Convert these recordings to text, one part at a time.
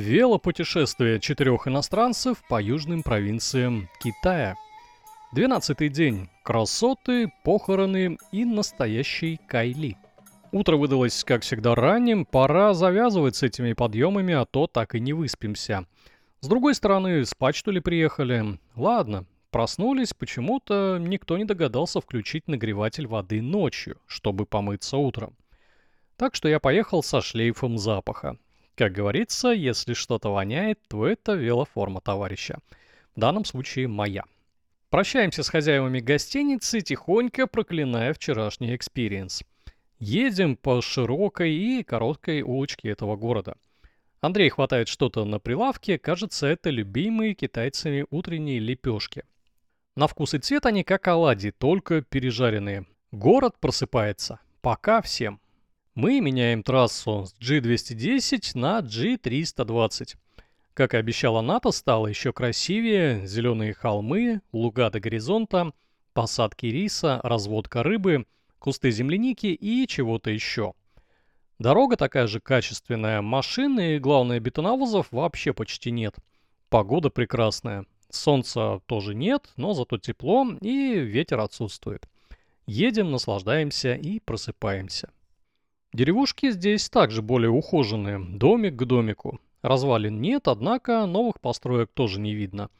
Велопутешествие четырех иностранцев по южным провинциям Китая. Двенадцатый день. Красоты, похороны и настоящий Кайли. Утро выдалось, как всегда, ранним, пора завязывать с этими подъемами, а то так и не выспимся. С другой стороны, спать что ли приехали? Ладно, проснулись, почему-то никто не догадался включить нагреватель воды ночью, чтобы помыться утром. Так что я поехал со шлейфом запаха. Как говорится, если что-то воняет, то это велоформа товарища. В данном случае моя. Прощаемся с хозяевами гостиницы, тихонько проклиная вчерашний experience. Едем по широкой и короткой улочке этого города. Андрей хватает что-то на прилавке, кажется, это любимые китайцами утренние лепешки. На вкус и цвет они как оладьи, только пережаренные. Город просыпается. Пока всем. Мы меняем трассу с G210 на G320. Как и обещала НАТО, стало еще красивее. Зеленые холмы, луга до горизонта, посадки риса, разводка рыбы, кусты земляники и чего-то еще. Дорога такая же качественная, машины и, главное, бетоновозов вообще почти нет. Погода прекрасная. Солнца тоже нет, но зато тепло и ветер отсутствует. Едем, наслаждаемся и просыпаемся. Деревушки здесь также более ухоженные, домик к домику. Развалин нет, однако новых построек тоже не видно.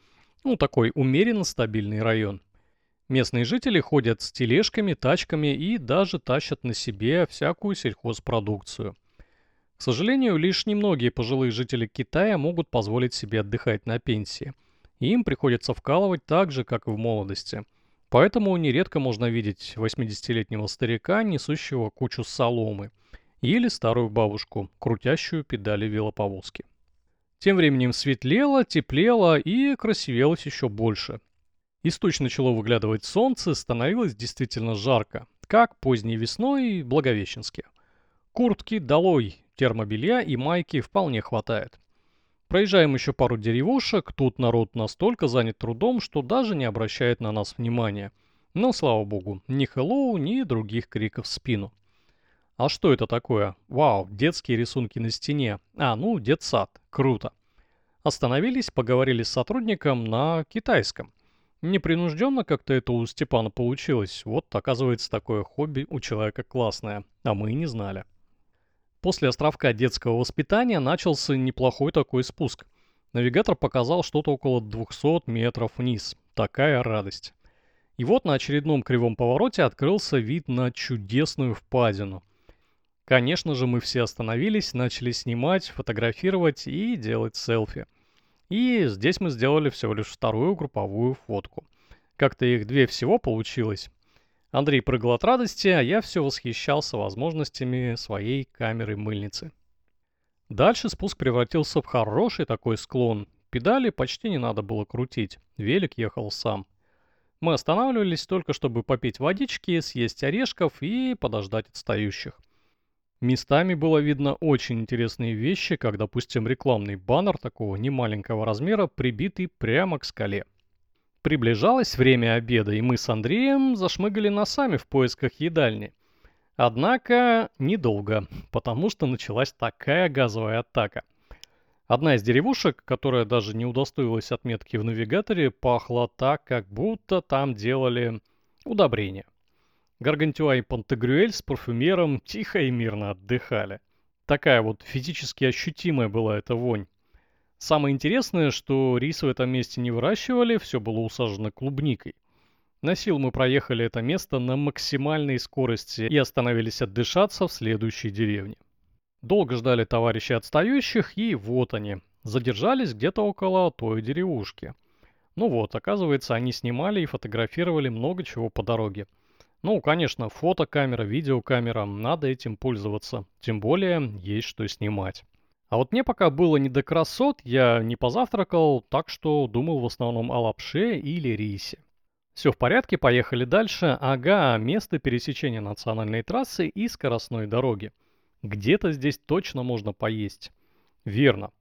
Ну, такой умеренно стабильный район. Местные жители ходят с тележками, тачками и даже тащат на себе всякую сельхозпродукцию. К сожалению, лишь немногие пожилые жители Китая могут позволить себе отдыхать на пенсии. Им приходится вкалывать так же, как и в молодости – Поэтому нередко можно видеть 80-летнего старика, несущего кучу соломы, или старую бабушку, крутящую педали велоповозки. Тем временем светлело, теплело и красивелось еще больше. Из туч начало выглядывать солнце, становилось действительно жарко, как поздней весной Благовещенске. Куртки долой, термобелья и майки вполне хватает. Проезжаем еще пару деревушек, тут народ настолько занят трудом, что даже не обращает на нас внимания. Но, слава богу, ни hello, ни других криков в спину. А что это такое? Вау, детские рисунки на стене. А, ну, детсад. Круто. Остановились, поговорили с сотрудником на китайском. Непринужденно как-то это у Степана получилось. Вот, оказывается, такое хобби у человека классное. А мы и не знали. После островка детского воспитания начался неплохой такой спуск. Навигатор показал что-то около 200 метров вниз. Такая радость. И вот на очередном кривом повороте открылся вид на чудесную впадину. Конечно же, мы все остановились, начали снимать, фотографировать и делать селфи. И здесь мы сделали всего лишь вторую групповую фотку. Как-то их две всего получилось. Андрей прыгал от радости, а я все восхищался возможностями своей камеры-мыльницы. Дальше спуск превратился в хороший такой склон. Педали почти не надо было крутить, велик ехал сам. Мы останавливались только, чтобы попить водички, съесть орешков и подождать отстающих. Местами было видно очень интересные вещи, как, допустим, рекламный баннер такого немаленького размера, прибитый прямо к скале. Приближалось время обеда, и мы с Андреем зашмыгали носами в поисках едальни. Однако недолго, потому что началась такая газовая атака. Одна из деревушек, которая даже не удостоилась отметки в навигаторе, пахла так, как будто там делали удобрения. Гаргантюа и Пантагрюэль с парфюмером тихо и мирно отдыхали. Такая вот физически ощутимая была эта вонь. Самое интересное, что рис в этом месте не выращивали, все было усажено клубникой. На сил мы проехали это место на максимальной скорости и остановились отдышаться в следующей деревне. Долго ждали товарищей отстающих, и вот они. Задержались где-то около той деревушки. Ну вот, оказывается, они снимали и фотографировали много чего по дороге. Ну, конечно, фотокамера, видеокамера, надо этим пользоваться. Тем более, есть что снимать. А вот мне пока было не до красот, я не позавтракал, так что думал в основном о лапше или рисе. Все в порядке, поехали дальше. Ага, место пересечения национальной трассы и скоростной дороги. Где-то здесь точно можно поесть. Верно.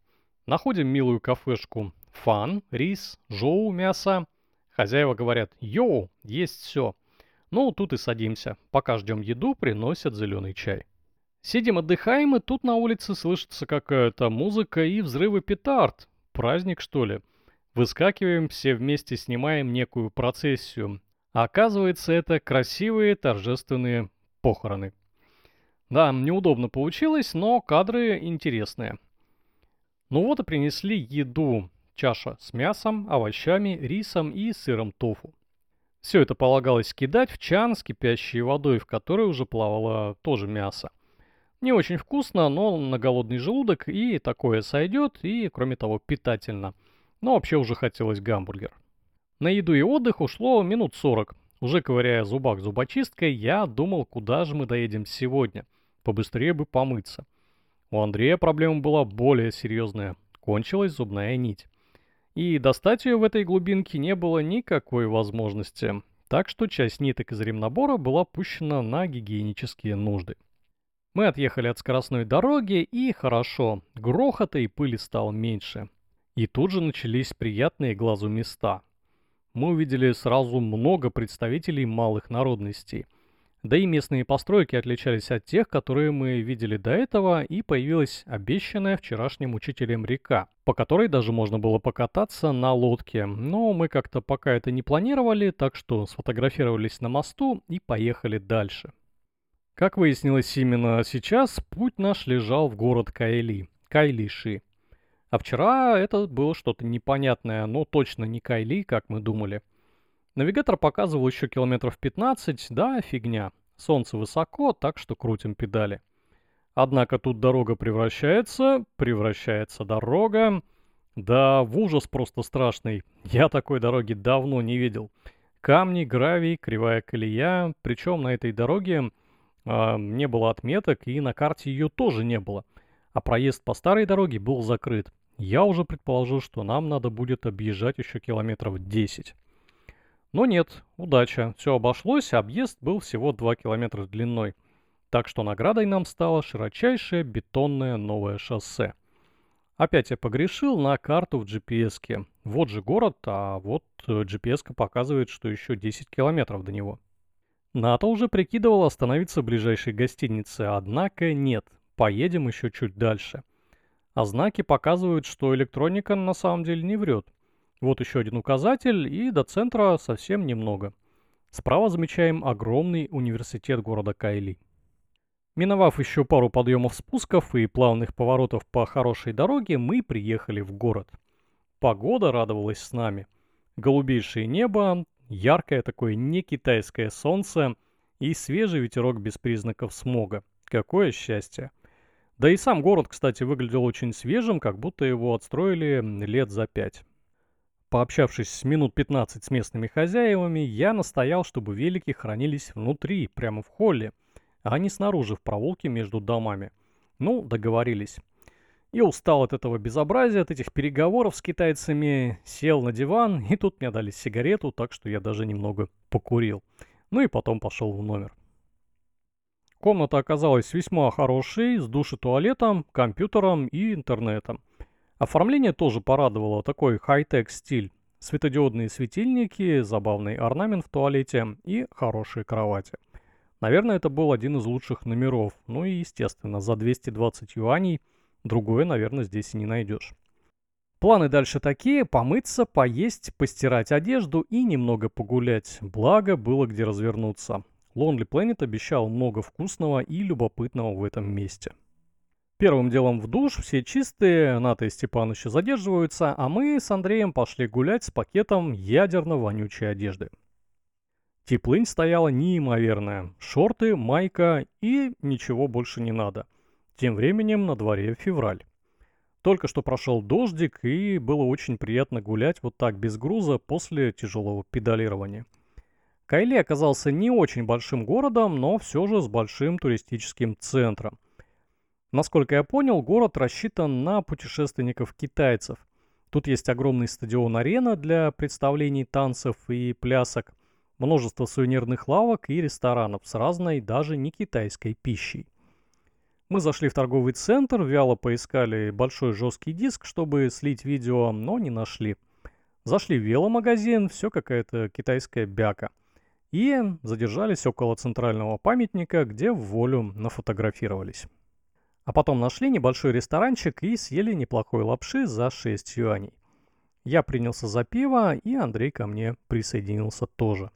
Находим милую кафешку. Фан, рис, жоу, мясо. Хозяева говорят, йоу, есть все. Ну, тут и садимся. Пока ждем еду, приносят зеленый чай. Сидим отдыхаем, и тут на улице слышится какая-то музыка и взрывы петард. Праздник, что ли? Выскакиваем, все вместе снимаем некую процессию. Оказывается, это красивые торжественные похороны. Да, неудобно получилось, но кадры интересные. Ну вот и принесли еду. Чаша с мясом, овощами, рисом и сыром тофу. Все это полагалось кидать в чан с кипящей водой, в которой уже плавало тоже мясо. Не очень вкусно, но на голодный желудок и такое сойдет, и, кроме того, питательно. Но вообще уже хотелось гамбургер. На еду и отдых ушло минут 40. Уже ковыряя зубак зубочисткой, я думал, куда же мы доедем сегодня. Побыстрее бы помыться. У Андрея проблема была более серьезная. Кончилась зубная нить. И достать ее в этой глубинке не было никакой возможности. Так что часть ниток из ремнабора была пущена на гигиенические нужды. Мы отъехали от скоростной дороги, и хорошо, грохота и пыли стало меньше. И тут же начались приятные глазу места. Мы увидели сразу много представителей малых народностей. Да и местные постройки отличались от тех, которые мы видели до этого, и появилась обещанная вчерашним учителем река, по которой даже можно было покататься на лодке. Но мы как-то пока это не планировали, так что сфотографировались на мосту и поехали дальше. Как выяснилось именно сейчас, путь наш лежал в город Кайли, Кайлиши. А вчера это было что-то непонятное, но точно не Кайли, как мы думали. Навигатор показывал еще километров 15, да, фигня. Солнце высоко, так что крутим педали. Однако тут дорога превращается, превращается дорога. Да, в ужас просто страшный. Я такой дороги давно не видел. Камни, гравий, кривая колея. Причем на этой дороге э, не было отметок, и на карте ее тоже не было. А проезд по старой дороге был закрыт. Я уже предположил, что нам надо будет объезжать еще километров 10. Но нет, удача. Все обошлось, объезд был всего 2 километра длиной. Так что наградой нам стало широчайшее бетонное новое шоссе. Опять я погрешил на карту в GPS. -ке. Вот же город, а вот э, GPS показывает, что еще 10 километров до него. НАТО уже прикидывал остановиться в ближайшей гостинице, однако нет, поедем еще чуть дальше. А знаки показывают, что электроника на самом деле не врет. Вот еще один указатель, и до центра совсем немного. Справа замечаем огромный университет города Кайли. Миновав еще пару подъемов спусков и плавных поворотов по хорошей дороге, мы приехали в город. Погода радовалась с нами. Голубейшее небо, Яркое такое не китайское солнце и свежий ветерок без признаков смога. Какое счастье! Да и сам город, кстати, выглядел очень свежим, как будто его отстроили лет за пять. Пообщавшись с минут 15 с местными хозяевами, я настоял, чтобы велики хранились внутри, прямо в холле, а не снаружи в проволоке между домами. Ну, договорились. Я устал от этого безобразия, от этих переговоров с китайцами, сел на диван, и тут мне дали сигарету, так что я даже немного покурил. Ну и потом пошел в номер. Комната оказалась весьма хорошей, с душ-туалетом, компьютером и интернетом. Оформление тоже порадовало, такой хай-тек стиль. Светодиодные светильники, забавный орнамент в туалете и хорошие кровати. Наверное, это был один из лучших номеров. Ну и, естественно, за 220 юаней – Другое, наверное, здесь и не найдешь. Планы дальше такие – помыться, поесть, постирать одежду и немного погулять. Благо, было где развернуться. Lonely Planet обещал много вкусного и любопытного в этом месте. Первым делом в душ, все чистые, Ната и Степан еще задерживаются, а мы с Андреем пошли гулять с пакетом ядерно-вонючей одежды. Теплынь стояла неимоверная. Шорты, майка и ничего больше не надо – тем временем на дворе февраль. Только что прошел дождик, и было очень приятно гулять вот так без груза после тяжелого педалирования. Кайли оказался не очень большим городом, но все же с большим туристическим центром. Насколько я понял, город рассчитан на путешественников-китайцев. Тут есть огромный стадион-арена для представлений танцев и плясок, множество сувенирных лавок и ресторанов с разной, даже не китайской пищей. Мы зашли в торговый центр, вяло поискали большой жесткий диск, чтобы слить видео, но не нашли. Зашли в веломагазин, все какая-то китайская бяка. и задержались около центрального памятника, где в волю нафотографировались. А потом нашли небольшой ресторанчик и съели неплохой лапши за 6 юаней. Я принялся за пиво, и Андрей ко мне присоединился тоже.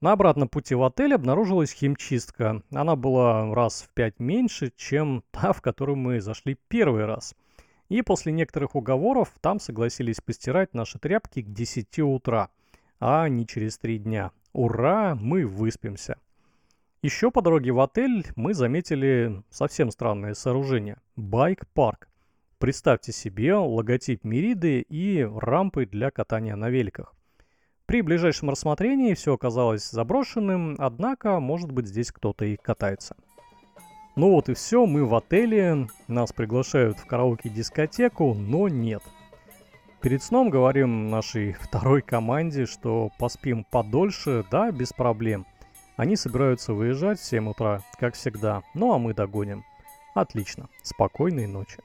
На обратном пути в отель обнаружилась химчистка. Она была раз в пять меньше, чем та, в которую мы зашли первый раз. И после некоторых уговоров там согласились постирать наши тряпки к 10 утра, а не через три дня. Ура, мы выспимся. Еще по дороге в отель мы заметили совсем странное сооружение – байк-парк. Представьте себе логотип Мериды и рампы для катания на великах. При ближайшем рассмотрении все оказалось заброшенным, однако, может быть, здесь кто-то и катается. Ну вот и все, мы в отеле, нас приглашают в караоке-дискотеку, но нет. Перед сном говорим нашей второй команде, что поспим подольше, да, без проблем. Они собираются выезжать в 7 утра, как всегда, ну а мы догоним. Отлично, спокойной ночи.